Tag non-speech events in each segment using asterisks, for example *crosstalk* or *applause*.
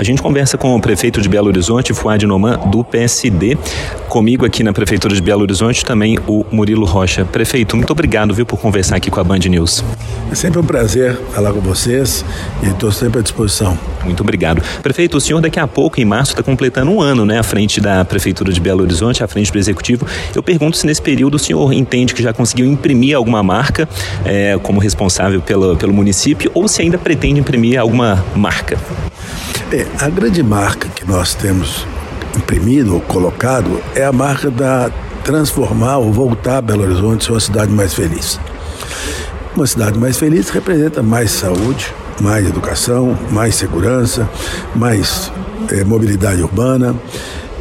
A gente conversa com o prefeito de Belo Horizonte, Fuad Noman, do PSD. Comigo aqui na Prefeitura de Belo Horizonte também o Murilo Rocha. Prefeito, muito obrigado viu, por conversar aqui com a Band News. É sempre um prazer falar com vocês e estou sempre à disposição. Muito obrigado. Prefeito, o senhor daqui a pouco, em março, está completando um ano né, à frente da Prefeitura de Belo Horizonte, à frente do Executivo. Eu pergunto se nesse período o senhor entende que já conseguiu imprimir alguma marca é, como responsável pelo, pelo município ou se ainda pretende imprimir alguma marca. É, a grande marca que nós temos imprimido ou colocado é a marca da transformar ou voltar Belo Horizonte uma cidade mais feliz. Uma cidade mais feliz representa mais saúde, mais educação, mais segurança, mais é, mobilidade urbana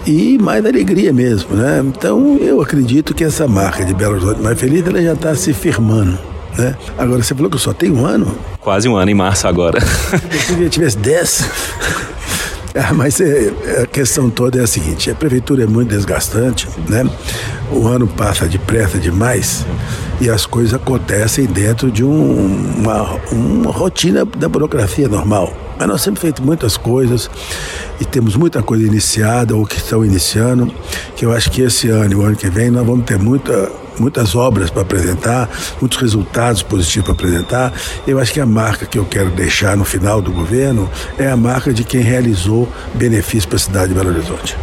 e mais alegria mesmo, né? Então eu acredito que essa marca de Belo Horizonte mais feliz ela já está se firmando. Né? Agora, você falou que eu só tenho um ano? Quase um ano, em março agora. Se eu tivesse 10, é, mas é, é, a questão toda é a seguinte: a prefeitura é muito desgastante, né? O ano passa depressa demais e as coisas acontecem dentro de um, uma, uma rotina da burocracia normal. Mas nós temos feito muitas coisas e temos muita coisa iniciada ou que estão iniciando, que eu acho que esse ano e o ano que vem nós vamos ter muita muitas obras para apresentar, muitos resultados positivos para apresentar. Eu acho que a marca que eu quero deixar no final do governo é a marca de quem realizou benefício para a cidade de Belo Horizonte.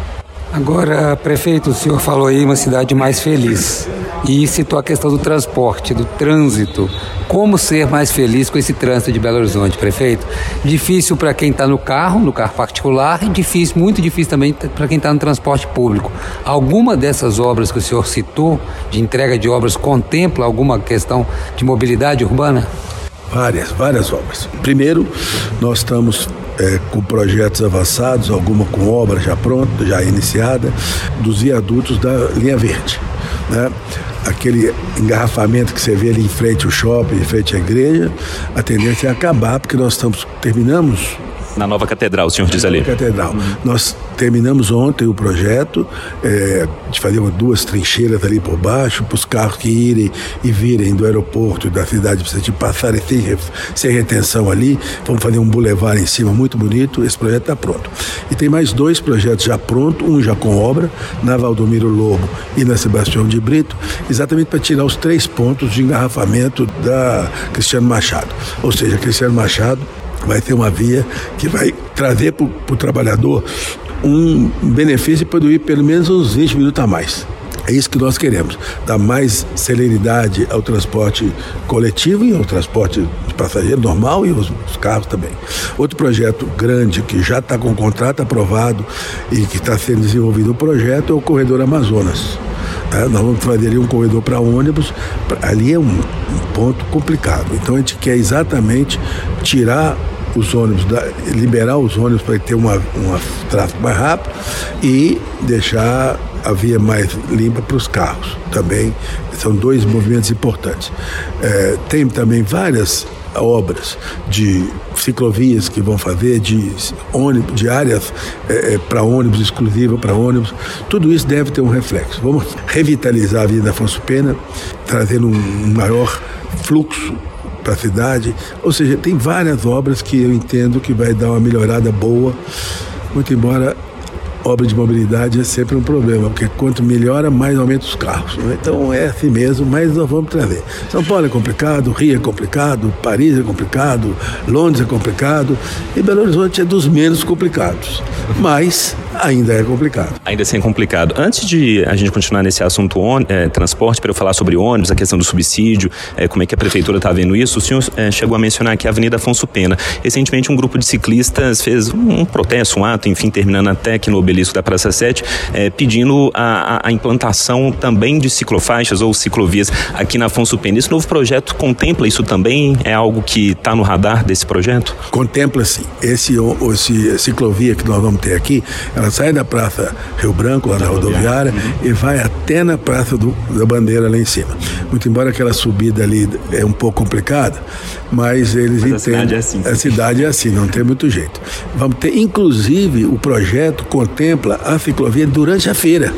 Agora, prefeito, o senhor falou aí uma cidade mais feliz e citou a questão do transporte, do trânsito. Como ser mais feliz com esse trânsito de Belo Horizonte, prefeito? Difícil para quem está no carro, no carro particular, e difícil, muito difícil também para quem está no transporte público. Alguma dessas obras que o senhor citou, de entrega de obras, contempla alguma questão de mobilidade urbana? Várias, várias obras. Primeiro, nós estamos é, com projetos avançados, alguma com obra já pronta, já iniciada, dos viadutos da linha verde. Né? Aquele engarrafamento que você vê ali em frente ao shopping, em frente à igreja, a tendência é acabar, porque nós estamos terminamos na nova catedral, o senhor diz ali. Catedral. Nós terminamos ontem o projeto é, de fazer duas trincheiras ali por baixo, para os carros que irem e virem do aeroporto da cidade de passarem sem, sem retenção ali. Vamos fazer um bulevar em cima muito bonito. Esse projeto está pronto. E tem mais dois projetos já prontos, um já com obra, na Valdomiro Lobo e na Sebastião de Brito, exatamente para tirar os três pontos de engarrafamento da Cristiano Machado. Ou seja, Cristiano Machado vai ter uma via que vai trazer para o trabalhador um benefício de poder ir pelo menos uns 20 minutos a mais. É isso que nós queremos, dar mais celeridade ao transporte coletivo e ao transporte de passageiro normal e os, os carros também. Outro projeto grande que já está com o contrato aprovado e que está sendo desenvolvido o projeto é o Corredor Amazonas. É, nós vamos fazer ali um corredor para ônibus, ali é um, um ponto complicado. Então a gente quer exatamente tirar os ônibus, liberar os ônibus para ter uma, uma tráfego mais rápido e deixar a via mais limpa para os carros. Também são dois movimentos importantes. É, tem também várias obras de ciclovias que vão fazer, de ônibus, de áreas é, é para ônibus, exclusiva para ônibus. Tudo isso deve ter um reflexo. Vamos revitalizar a Avenida Afonso Pena, trazendo um maior fluxo para a cidade. Ou seja, tem várias obras que eu entendo que vai dar uma melhorada boa, muito embora obra de mobilidade é sempre um problema, porque quanto melhora, mais aumenta os carros. Né? Então é assim mesmo, mas nós vamos trazer. São Paulo é complicado, Rio é complicado, Paris é complicado, Londres é complicado e Belo Horizonte é dos menos complicados. Mas ainda é complicado. Ainda assim é complicado. Antes de a gente continuar nesse assunto é, transporte, para eu falar sobre ônibus, a questão do subsídio, é, como é que a prefeitura está vendo isso, o senhor é, chegou a mencionar aqui a Avenida Afonso Pena. Recentemente, um grupo de ciclistas fez um, protesto, um ato, enfim, terminando até aqui no obelisco da Praça 7, é, pedindo a, a, implantação também de ciclofaixas ou ciclovias aqui na Afonso Pena. Esse novo projeto contempla isso também? É algo que está no radar desse projeto? Contempla sim. Esse, esse ciclovia que nós vamos ter aqui, ela sai da Praça Rio Branco, lá na rodoviária, uhum. e vai até na Praça do, da Bandeira lá em cima. Muito embora aquela subida ali é um pouco complicada, mas eles mas entendem. A cidade é assim. A cidade é assim, não tem muito jeito. Vamos ter, inclusive, o projeto contempla contempla a ciclovia durante a feira,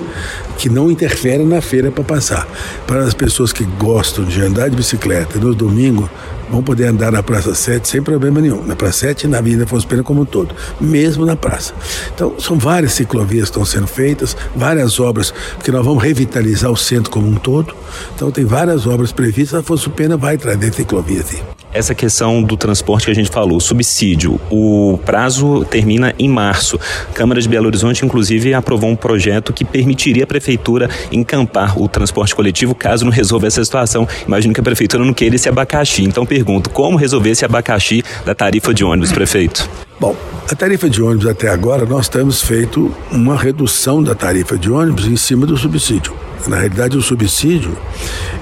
que não interfere na feira para passar. Para as pessoas que gostam de andar de bicicleta no domingo, vão poder andar na Praça 7 sem problema nenhum. Na Praça 7 e na Avenida Afonso Pena como um todo, mesmo na praça. Então, são várias ciclovias que estão sendo feitas, várias obras, porque nós vamos revitalizar o centro como um todo. Então, tem várias obras previstas. Afonso Pena vai trazer ciclovias. Sim. Essa questão do transporte que a gente falou, subsídio, o prazo termina em março. A Câmara de Belo Horizonte, inclusive, aprovou um projeto que permitiria a prefeitura encampar o transporte coletivo caso não resolva essa situação. Imagino que a prefeitura não queira esse abacaxi. Então pergunto, como resolver esse abacaxi da tarifa de ônibus, prefeito? Bom, a tarifa de ônibus até agora nós temos feito uma redução da tarifa de ônibus em cima do subsídio. Na realidade, o subsídio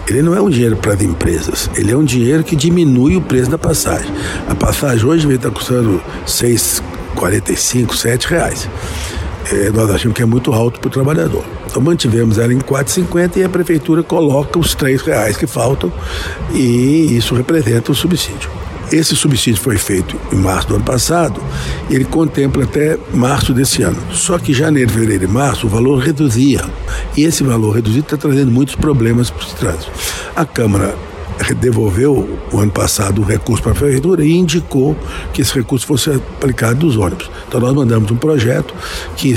ele não é um dinheiro para as empresas, ele é um dinheiro que diminui o preço da passagem. A passagem hoje está custando R$ 6,45, 7 reais. É, nós achamos que é muito alto para o trabalhador. Então mantivemos ela em 4,50 e a prefeitura coloca os três reais que faltam e isso representa o subsídio. Esse subsídio foi feito em março do ano passado ele contempla até março desse ano. Só que janeiro, fevereiro e março o valor reduzia. E esse valor reduzido está trazendo muitos problemas para o trânsito. A Câmara devolveu o ano passado o recurso para a prefeitura e indicou que esse recurso fosse aplicado nos ônibus. Então nós mandamos um projeto que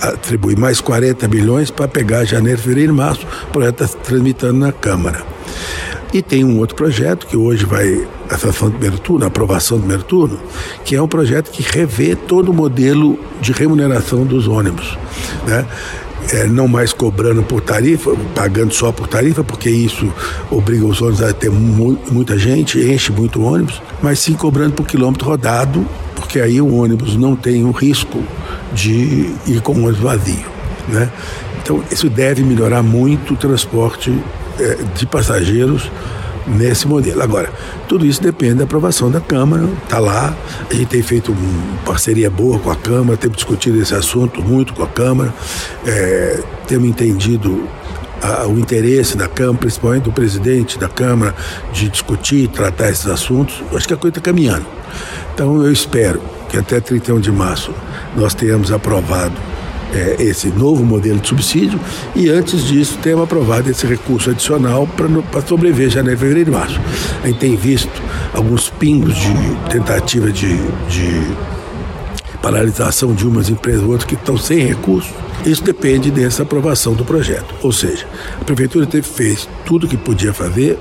atribui mais 40 milhões para pegar janeiro, fevereiro e março. O projeto está tramitando na Câmara. E tem um outro projeto que hoje vai a sessão do primeiro turno, a aprovação do primeiro turno, que é um projeto que revê todo o modelo de remuneração dos ônibus. Né? É, não mais cobrando por tarifa, pagando só por tarifa, porque isso obriga os ônibus a ter mu muita gente, enche muito ônibus, mas sim cobrando por quilômetro rodado, porque aí o ônibus não tem o risco de ir com o ônibus vazio. Né? Então, isso deve melhorar muito o transporte de passageiros nesse modelo. Agora, tudo isso depende da aprovação da Câmara, está lá, a gente tem feito uma parceria boa com a Câmara, temos discutido esse assunto muito com a Câmara, é, temos entendido o interesse da Câmara, principalmente do presidente da Câmara, de discutir e tratar esses assuntos. Acho que a coisa está caminhando. Então eu espero que até 31 de março nós tenhamos aprovado é, esse novo modelo de subsídio e antes disso temos aprovado esse recurso adicional para sobreviver janeiro, fevereiro e março. A gente tem visto alguns pingos de tentativa de, de paralisação de umas empresas ou outras que estão sem recursos. Isso depende dessa aprovação do projeto. Ou seja, a prefeitura teve, fez tudo o que podia fazer,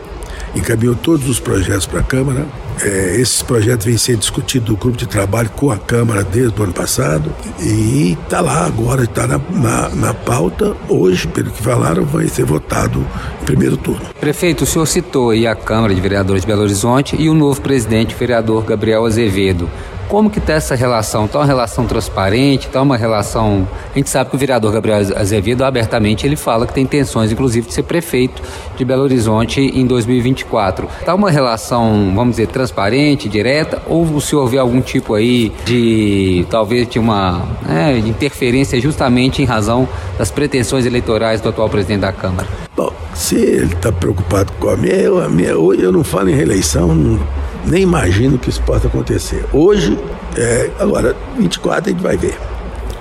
encaminhou todos os projetos para a Câmara. É, esses projetos vêm sendo discutidos no grupo de trabalho com a Câmara desde o ano passado e está lá agora, está na, na, na, pauta. Hoje, pelo que falaram, vai ser votado em primeiro turno. Prefeito, o senhor citou aí a Câmara de Vereadores de Belo Horizonte e o novo presidente, vereador Gabriel Azevedo. Como que está essa relação? Está uma relação transparente? Está uma relação... A gente sabe que o vereador Gabriel Azevedo, abertamente, ele fala que tem intenções, inclusive, de ser prefeito de Belo Horizonte em 2024. Está uma relação, vamos dizer, transparente, direta? Ou o senhor vê algum tipo aí de, talvez, de uma né, interferência justamente em razão das pretensões eleitorais do atual presidente da Câmara? Bom, se ele está preocupado com a minha, eu, a minha, hoje eu não falo em reeleição, nem imagino que isso possa acontecer. Hoje, é, agora, 24 a gente vai ver.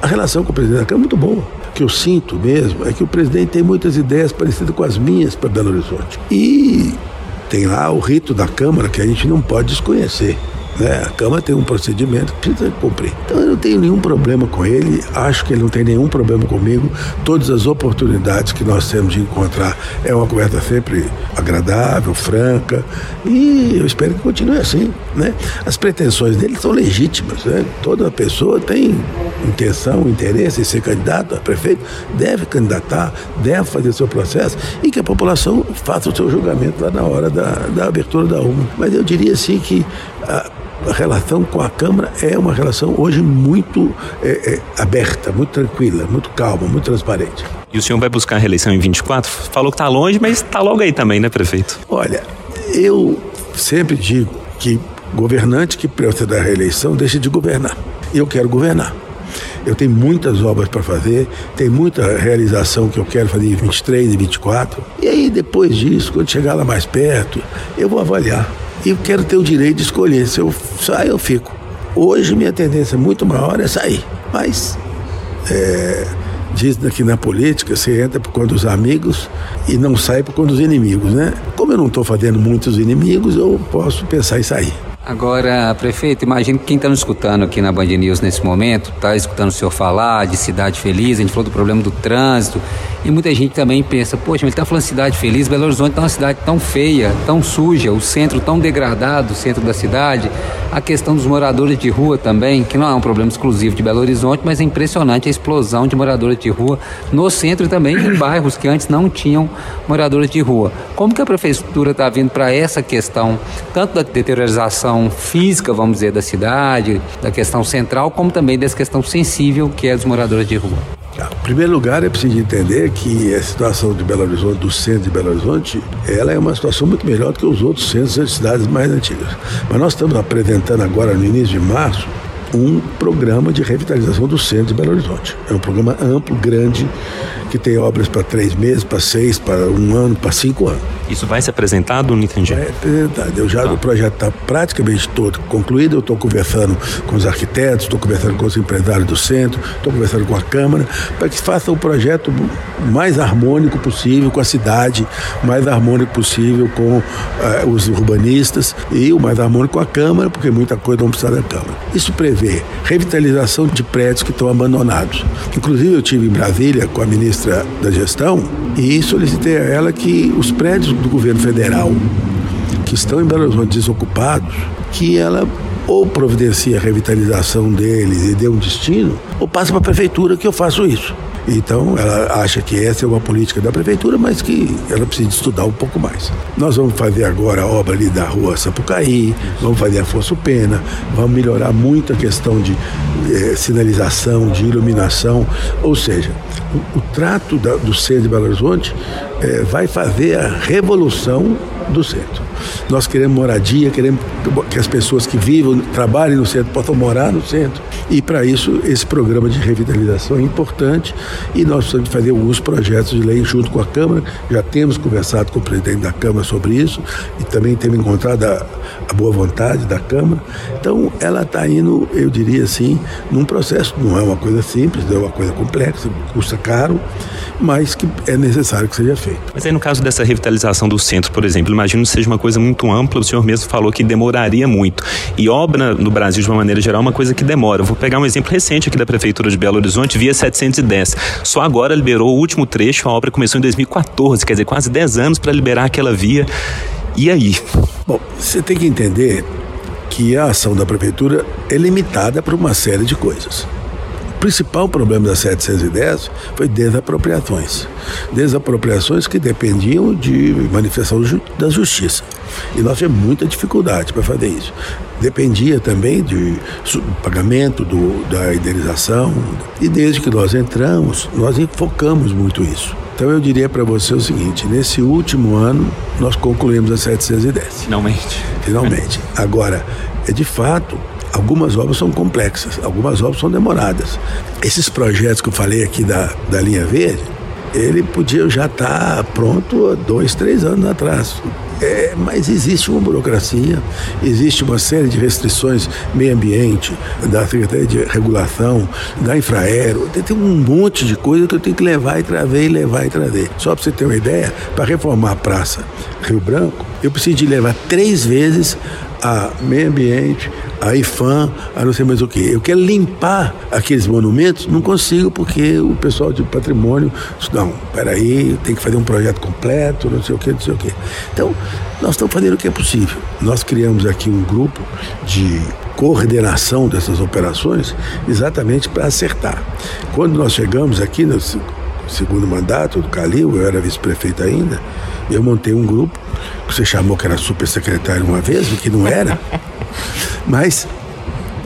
A relação com o presidente da Câmara é muito boa. O que eu sinto mesmo é que o presidente tem muitas ideias parecidas com as minhas para Belo Horizonte. E tem lá o rito da Câmara que a gente não pode desconhecer. Né? A Câmara tem um procedimento que precisa cumprir. Então eu não tenho nenhum problema com ele, acho que ele não tem nenhum problema comigo. Todas as oportunidades que nós temos de encontrar é uma conversa sempre agradável, franca, e eu espero que continue assim. Né? As pretensões dele são legítimas. Né? Toda pessoa tem intenção, interesse em ser candidato a prefeito, deve candidatar, deve fazer seu processo e que a população faça o seu julgamento lá na hora da, da abertura da urna. Mas eu diria assim que a, a relação com a Câmara é uma relação hoje muito é, é, aberta, muito tranquila, muito calma, muito transparente. E o senhor vai buscar a reeleição em 24? Falou que está longe, mas está logo aí também, né, prefeito? Olha, eu sempre digo que governante que precisa da reeleição deixa de governar. Eu quero governar. Eu tenho muitas obras para fazer, tem muita realização que eu quero fazer em 23 e 24. E aí, depois disso, quando chegar lá mais perto, eu vou avaliar e eu quero ter o direito de escolher. Se eu sair, eu fico. Hoje minha tendência muito maior é sair. Mas É, diz que na política você entra por conta dos amigos e não sai por conta dos inimigos, né? Como eu não estou fazendo muitos inimigos, eu posso pensar em sair. Agora, prefeito, imagine que quem está nos escutando aqui na Band News nesse momento, está escutando o senhor falar de cidade feliz, a gente falou do problema do trânsito, e muita gente também pensa, poxa, ele está falando cidade feliz, Belo Horizonte está uma cidade tão feia, tão suja, o centro tão degradado, o centro da cidade, a questão dos moradores de rua também, que não é um problema exclusivo de Belo Horizonte, mas é impressionante a explosão de moradores de rua no centro e também em bairros que antes não tinham moradores de rua. Como que a prefeitura está vindo para essa questão, tanto da deteriorização física, vamos dizer, da cidade, da questão central, como também dessa questão sensível que é dos moradores de rua? Em primeiro lugar, é preciso entender que a situação de Belo Horizonte, do centro de Belo Horizonte, ela é uma situação muito melhor do que os outros centros das cidades mais antigas. Mas nós estamos apresentando agora, no início de março, um programa de revitalização do centro de Belo Horizonte. É um programa amplo, grande, que tem obras para três meses, para seis, para um ano, para cinco anos. Isso vai ser apresentado, não entendi? Vai apresentado. Eu já, tá. O projeto está praticamente todo concluído. Eu estou conversando com os arquitetos, estou conversando com os empresários do centro, estou conversando com a Câmara, para que faça o projeto mais harmônico possível com a cidade, mais harmônico possível com uh, os urbanistas e o mais harmônico com a Câmara, porque muita coisa não precisa da Câmara. Isso prevê revitalização de prédios que estão abandonados. Inclusive, eu tive em Brasília com a ministra da Gestão e solicitei a ela que os prédios do governo federal que estão em Belo Horizonte desocupados, que ela ou providencia a revitalização deles e dê um destino, ou passa para a prefeitura que eu faço isso. Então, ela acha que essa é uma política da prefeitura, mas que ela precisa estudar um pouco mais. Nós vamos fazer agora a obra ali da rua Sapucaí, vamos fazer Afonso Pena, vamos melhorar muito a questão de eh, sinalização, de iluminação, ou seja, o, o trato da, do centro de Belo Horizonte eh, vai fazer a revolução do centro. Nós queremos moradia, queremos que as pessoas que vivam, trabalhem no centro possam morar no centro. E para isso, esse programa de revitalização é importante e nós precisamos fazer alguns projetos de lei junto com a Câmara. Já temos conversado com o presidente da Câmara sobre isso e também temos encontrado a, a boa vontade da Câmara. Então, ela está indo, eu diria assim, num processo, não é uma coisa simples, não é uma coisa complexa, custa caro, mas que é necessário que seja feito. Mas aí, no caso dessa revitalização do centro, por exemplo, imagino que seja uma coisa muito ampla, o senhor mesmo falou que demoraria muito. E obra no Brasil, de uma maneira geral, é uma coisa que demora. Eu vou pegar um exemplo recente aqui da Prefeitura de Belo Horizonte, via 710. Só agora liberou o último trecho, a obra começou em 2014, quer dizer, quase 10 anos para liberar aquela via. E aí? Bom, você tem que entender que a ação da prefeitura é limitada por uma série de coisas principal problema da 710 foi desapropriações. Desapropriações que dependiam de manifestação da justiça. E nós tivemos muita dificuldade para fazer isso. Dependia também de pagamento do, da indenização. E desde que nós entramos, nós enfocamos muito isso. Então eu diria para você o seguinte: nesse último ano, nós concluímos a 710. Finalmente. Finalmente. Agora, é de fato Algumas obras são complexas, algumas obras são demoradas. Esses projetos que eu falei aqui da, da linha verde, ele podia já estar tá pronto há dois, três anos atrás. É, mas existe uma burocracia, existe uma série de restrições meio ambiente, da Secretaria de Regulação, da Infraero, tem um monte de coisa que eu tenho que levar e trazer e levar e trazer. Só para você ter uma ideia, para reformar a Praça Rio Branco, eu preciso de levar três vezes a meio ambiente, a IFAM, a não sei mais o que. Eu quero limpar aqueles monumentos, não consigo porque o pessoal de patrimônio diz, não, peraí, tem que fazer um projeto completo, não sei o que, não sei o que. Então, nós estamos fazendo o que é possível. Nós criamos aqui um grupo de coordenação dessas operações exatamente para acertar. Quando nós chegamos aqui no segundo mandato do Calil, eu era vice-prefeito ainda, eu montei um grupo, que você chamou que era super secretário uma vez, o que não era, *laughs* mas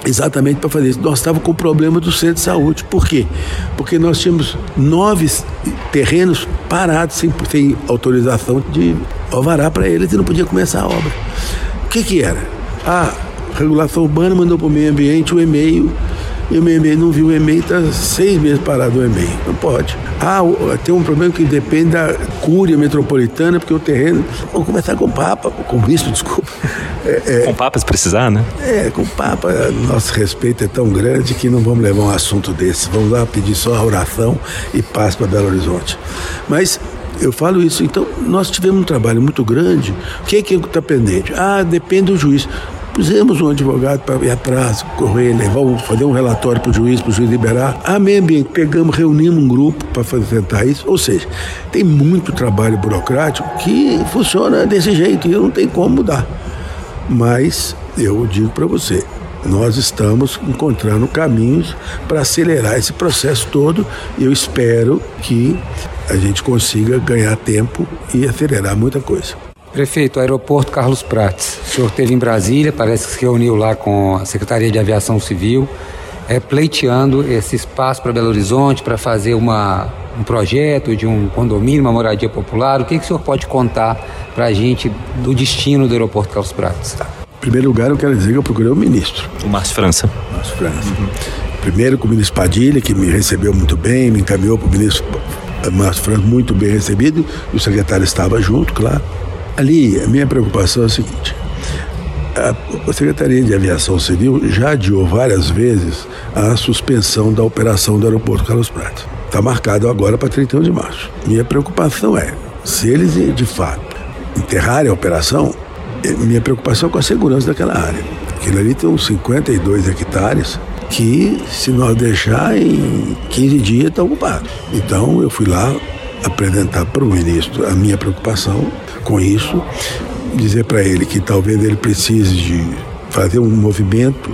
exatamente para fazer isso. Nós estávamos com o problema do centro de saúde. Por quê? Porque nós tínhamos nove terrenos parados sem, sem autorização de alvará para eles e não podia começar a obra. O que, que era? A regulação urbana mandou para o meio ambiente um e-mail e o meu e-mail não viu o e-mail, está seis meses parado o e-mail. Não pode. Ah, tem um problema que depende da cúria metropolitana, porque o terreno. Vamos começar com o Papa, com o bispo, *laughs* desculpa. É, é, com papas precisar, né? É, com papa, nosso respeito é tão grande que não vamos levar um assunto desse. Vamos lá pedir só a oração e paz para Belo Horizonte. Mas eu falo isso, então nós tivemos um trabalho muito grande. O que é que está pendente? Ah, depende do juiz. Pusemos um advogado para ir atrás, correr, levar, fazer um relatório para o juiz, para o juiz liberar. A meio ambiente, pegamos, reunimos um grupo para tentar isso. Ou seja, tem muito trabalho burocrático que funciona desse jeito e não tem como mudar. Mas eu digo para você, nós estamos encontrando caminhos para acelerar esse processo todo eu espero que a gente consiga ganhar tempo e acelerar muita coisa. Prefeito, aeroporto Carlos Prates. O senhor esteve em Brasília, parece que se reuniu lá com a Secretaria de Aviação Civil, é, pleiteando esse espaço para Belo Horizonte, para fazer uma, um projeto de um condomínio, uma moradia popular. O que, que o senhor pode contar para a gente do destino do aeroporto Carlos Prates? Em primeiro lugar, eu quero dizer que eu procurei o ministro. O Márcio França. Márcio França. Uhum. Primeiro com o ministro Padilha, que me recebeu muito bem, me encaminhou para o ministro Márcio França, muito bem recebido, e o secretário estava junto, claro. Ali, a minha preocupação é a seguinte: a Secretaria de Aviação Civil já adiou várias vezes a suspensão da operação do aeroporto Carlos Prates. Está marcado agora para 31 de março. Minha preocupação é, se eles de fato enterrarem a operação, eh, minha preocupação é com a segurança daquela área. Aquilo ali tem uns 52 hectares que, se nós deixar em 15 dias, está ocupado. Então, eu fui lá apresentar para o ministro a minha preocupação com isso, dizer para ele que talvez ele precise de fazer um movimento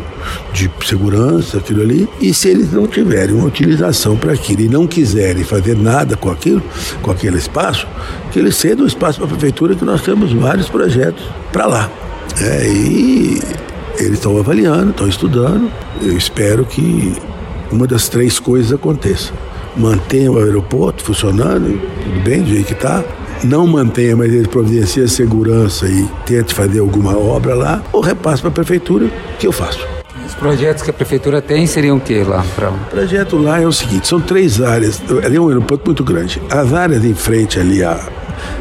de segurança, aquilo ali, e se eles não tiverem uma utilização para aquilo e não quiserem fazer nada com aquilo, com aquele espaço, que eles cedam o espaço para a prefeitura, que nós temos vários projetos para lá. É, e eles estão avaliando, estão estudando. Eu espero que uma das três coisas aconteça. Mantenha o aeroporto funcionando, bem, do jeito que está, não mantenha, mas ele providencia segurança e tente fazer alguma obra lá, ou repasse para a prefeitura, que eu faço. Os projetos que a prefeitura tem seriam o que lá? Pra... O projeto lá é o seguinte, são três áreas, ali é um aeroporto muito grande. As áreas em frente ali, a,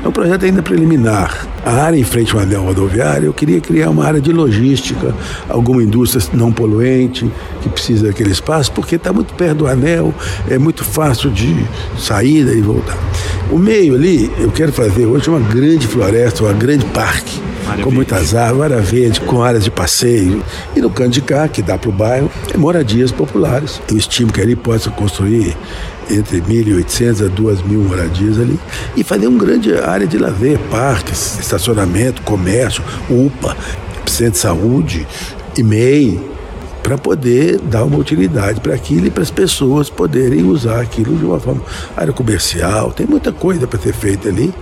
é um projeto ainda preliminar. A área em frente ao anel rodoviário, eu queria criar uma área de logística, alguma indústria não poluente que precisa daquele espaço, porque está muito perto do anel, é muito fácil de sair e voltar. O meio ali, eu quero fazer hoje uma grande floresta, um grande parque, com muitas árvores, área verde, com áreas de passeio. E no canto de cá, que dá para o bairro, é moradias populares. Eu estimo que ali possa construir entre 1.800 a 2.000 moradias ali e fazer uma grande área de lazer, parques, estacionamento, comércio, UPA, centro de saúde e MEI, para poder dar uma utilidade para aquilo e para as pessoas poderem usar aquilo de uma forma área comercial. Tem muita coisa para ser feita ali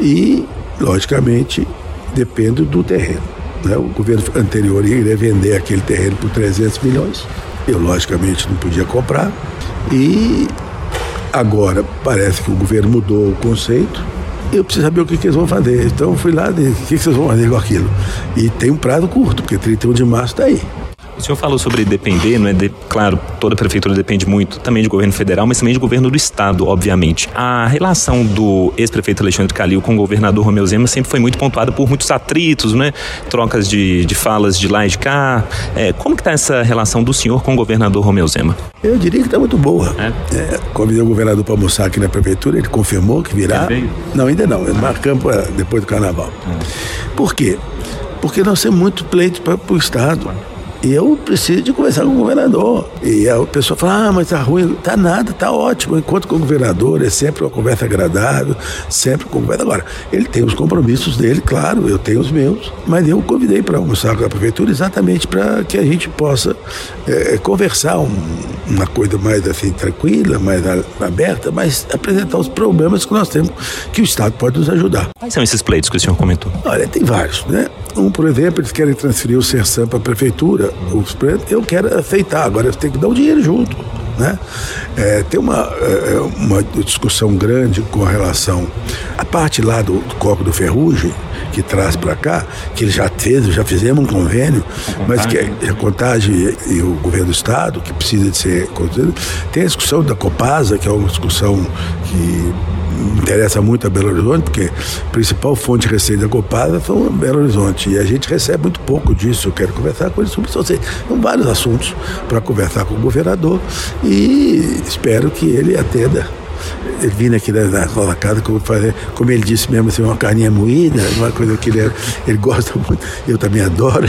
e, logicamente, depende do terreno. Né? O governo anterior iria vender aquele terreno por 300 milhões. Eu, logicamente, não podia comprar. E Agora, parece que o governo mudou o conceito. Eu preciso saber o que, que eles vão fazer. Então, fui lá, o que, que vocês vão fazer com aquilo? E tem um prazo curto, porque 31 de março está aí. O senhor falou sobre depender, não é? De, claro, toda prefeitura depende muito também de governo federal, mas também de governo do estado, obviamente. A relação do ex-prefeito Alexandre Calil com o governador Romeu Zema sempre foi muito pontuada por muitos atritos, né? Trocas de, de falas de lá e de cá. É, como que está essa relação do senhor com o governador Romeu Zema? Eu diria que está muito boa. É? É, convidei o governador para almoçar aqui na prefeitura, ele confirmou que virá. Não, ainda não. Marcamos depois do carnaval. É. Por quê? Porque nós temos muito pleito para o Estado. E eu preciso de conversar com o governador. E a pessoa fala, ah, mas tá ruim. Tá nada, tá ótimo. Enquanto com o governador é sempre uma conversa agradável, sempre com conversa. Agora, ele tem os compromissos dele, claro, eu tenho os meus, mas eu convidei para almoçar com a prefeitura exatamente para que a gente possa é, conversar um, uma coisa mais assim tranquila, mais aberta, mas apresentar os problemas que nós temos, que o Estado pode nos ajudar. Quais são esses pleitos que o senhor comentou? Olha, tem vários, né? Um, por exemplo, eles querem transferir o Sersan para a prefeitura. Os, eu quero aceitar, agora eu tenho que dar o dinheiro junto. Né? É, tem uma, é, uma discussão grande com relação A parte lá do, do Coco do Ferrugem, que traz para cá, que ele já fez, já fizemos um convênio, mas que é a contagem e o governo do Estado, que precisa de ser tem a discussão da Copasa, que é uma discussão que interessa muito a Belo Horizonte, porque a principal fonte de receita da Copasa foi Belo Horizonte. E a gente recebe muito pouco disso. Eu quero conversar com ele sobre isso. São vários assuntos para conversar com o governador e espero que ele atenda ele vindo aqui da, da casa, como, como ele disse mesmo, assim, uma carninha moída, uma coisa que ele, ele gosta muito, eu também adoro.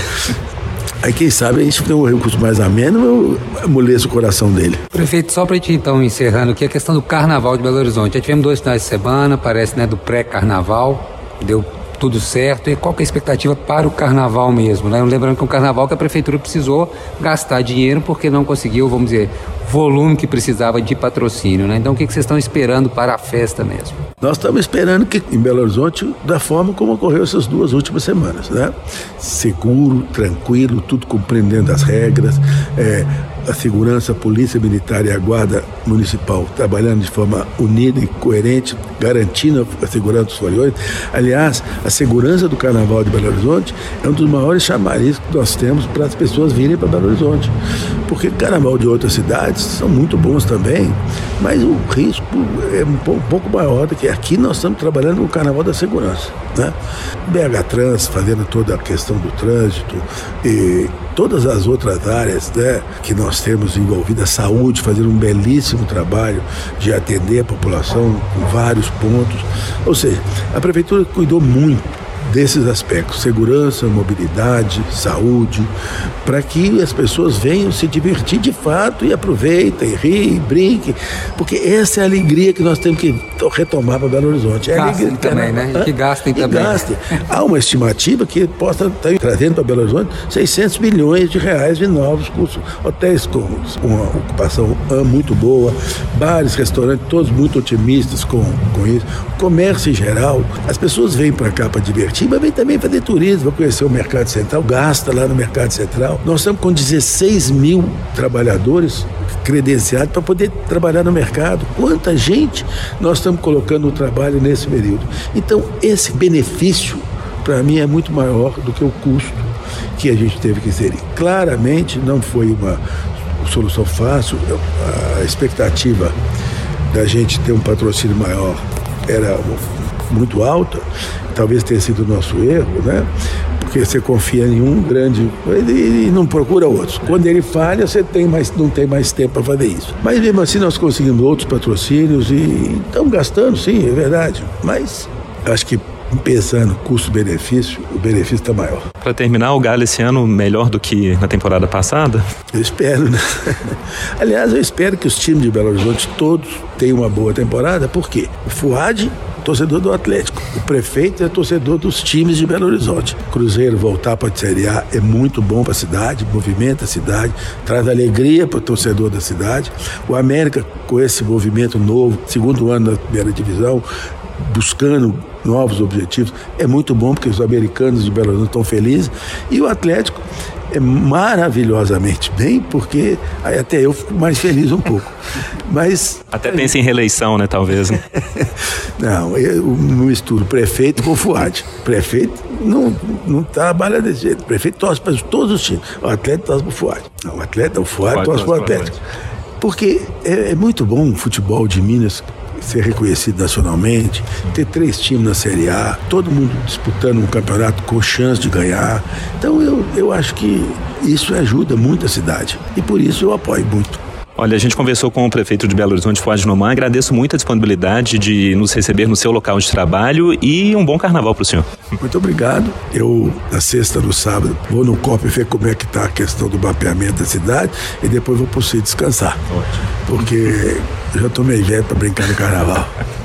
Aí quem sabe a gente tem um recurso mais ameno, eu amoleço o coração dele. Prefeito, só para a gente então encerrando aqui a questão do carnaval de Belo Horizonte. Já tivemos dois finais de semana, parece, né, do pré-carnaval, deu tudo certo. E qual é a expectativa para o carnaval mesmo? Né? Lembrando que é um carnaval que a prefeitura precisou gastar dinheiro porque não conseguiu, vamos dizer, volume que precisava de patrocínio. Né? Então o que vocês estão esperando para a festa mesmo? Nós estamos esperando que em Belo Horizonte, da forma como ocorreu essas duas últimas semanas, né? Seguro, tranquilo, tudo compreendendo as regras, é, a segurança, a polícia militar e a guarda municipal trabalhando de forma unida e coerente, garantindo a segurança dos foliões. Aliás, a segurança do Carnaval de Belo Horizonte é um dos maiores chamarizes que nós temos para as pessoas virem para Belo Horizonte. Porque Carnaval de outras cidades são muito bons também, mas o risco é um pouco maior do que aqui nós estamos trabalhando com o Carnaval da Segurança. Né? BH Trans fazendo toda a questão do trânsito e todas as outras áreas né, que nós temos envolvidas, saúde, fazendo um belíssimo trabalho de atender a população com vários pontos. Ou seja, a prefeitura cuidou muito desses aspectos, segurança, mobilidade, saúde, para que as pessoas venham se divertir de fato e aproveitem, riem, brinquem, porque essa é a alegria que nós temos que retomar para Belo Horizonte. É gastem alegria, também, né? Que gastem e também. Gastem. Há uma estimativa que possa estar trazendo para Belo Horizonte 600 milhões de reais de novos cursos, hotéis com uma ocupação muito boa, bares, restaurantes, todos muito otimistas com, com isso, comércio em geral. As pessoas vêm para cá para divertir mas vem também fazer turismo, vai conhecer o Mercado Central, gasta lá no Mercado Central. Nós estamos com 16 mil trabalhadores credenciados para poder trabalhar no mercado. Quanta gente nós estamos colocando no trabalho nesse período. Então, esse benefício, para mim, é muito maior do que o custo que a gente teve que inserir. Claramente não foi uma solução fácil, a expectativa da gente ter um patrocínio maior era muito alta, talvez tenha sido o nosso erro, né? Porque você confia em um grande e não procura outros. Quando ele falha, você tem mais, não tem mais tempo para fazer isso. Mas mesmo assim nós conseguimos outros patrocínios e estamos gastando, sim, é verdade. Mas acho que pensando custo-benefício, o benefício está maior. Para terminar, o Galo esse ano melhor do que na temporada passada? Eu espero, né? *laughs* Aliás, eu espero que os times de Belo Horizonte todos tenham uma boa temporada, por quê? O Fuad torcedor do Atlético. O prefeito é torcedor dos times de Belo Horizonte. Cruzeiro voltar para a Série A é muito bom para a cidade, movimenta a cidade, traz alegria para o torcedor da cidade. O América, com esse movimento novo, segundo ano da primeira divisão, buscando novos objetivos, é muito bom porque os americanos de Belo Horizonte estão felizes. E o Atlético é maravilhosamente bem, porque até eu fico mais feliz um pouco. *laughs* Mas. Até pensa em reeleição, né, talvez. Né? *laughs* não, eu não misturo prefeito com FUAD. Prefeito não, não trabalha desse jeito. Prefeito torce para todos os times. O atleta torce para o FUAD. Não, o atleta, o FUAD torce para o Atlético. Porque é, é muito bom o futebol de Minas ser reconhecido nacionalmente, ter três times na Série A, todo mundo disputando um campeonato com chance de ganhar. Então eu, eu acho que isso ajuda muito a cidade e por isso eu apoio muito. Olha, a gente conversou com o prefeito de Belo Horizonte, Fuad Noman. Agradeço muito a disponibilidade de nos receber no seu local de trabalho e um bom carnaval para o senhor. Muito obrigado. Eu, na sexta, no sábado, vou no COP ver como é que está a questão do mapeamento da cidade e depois vou para o descansar. Ótimo. Porque eu já estou meio velho para brincar no carnaval. *laughs*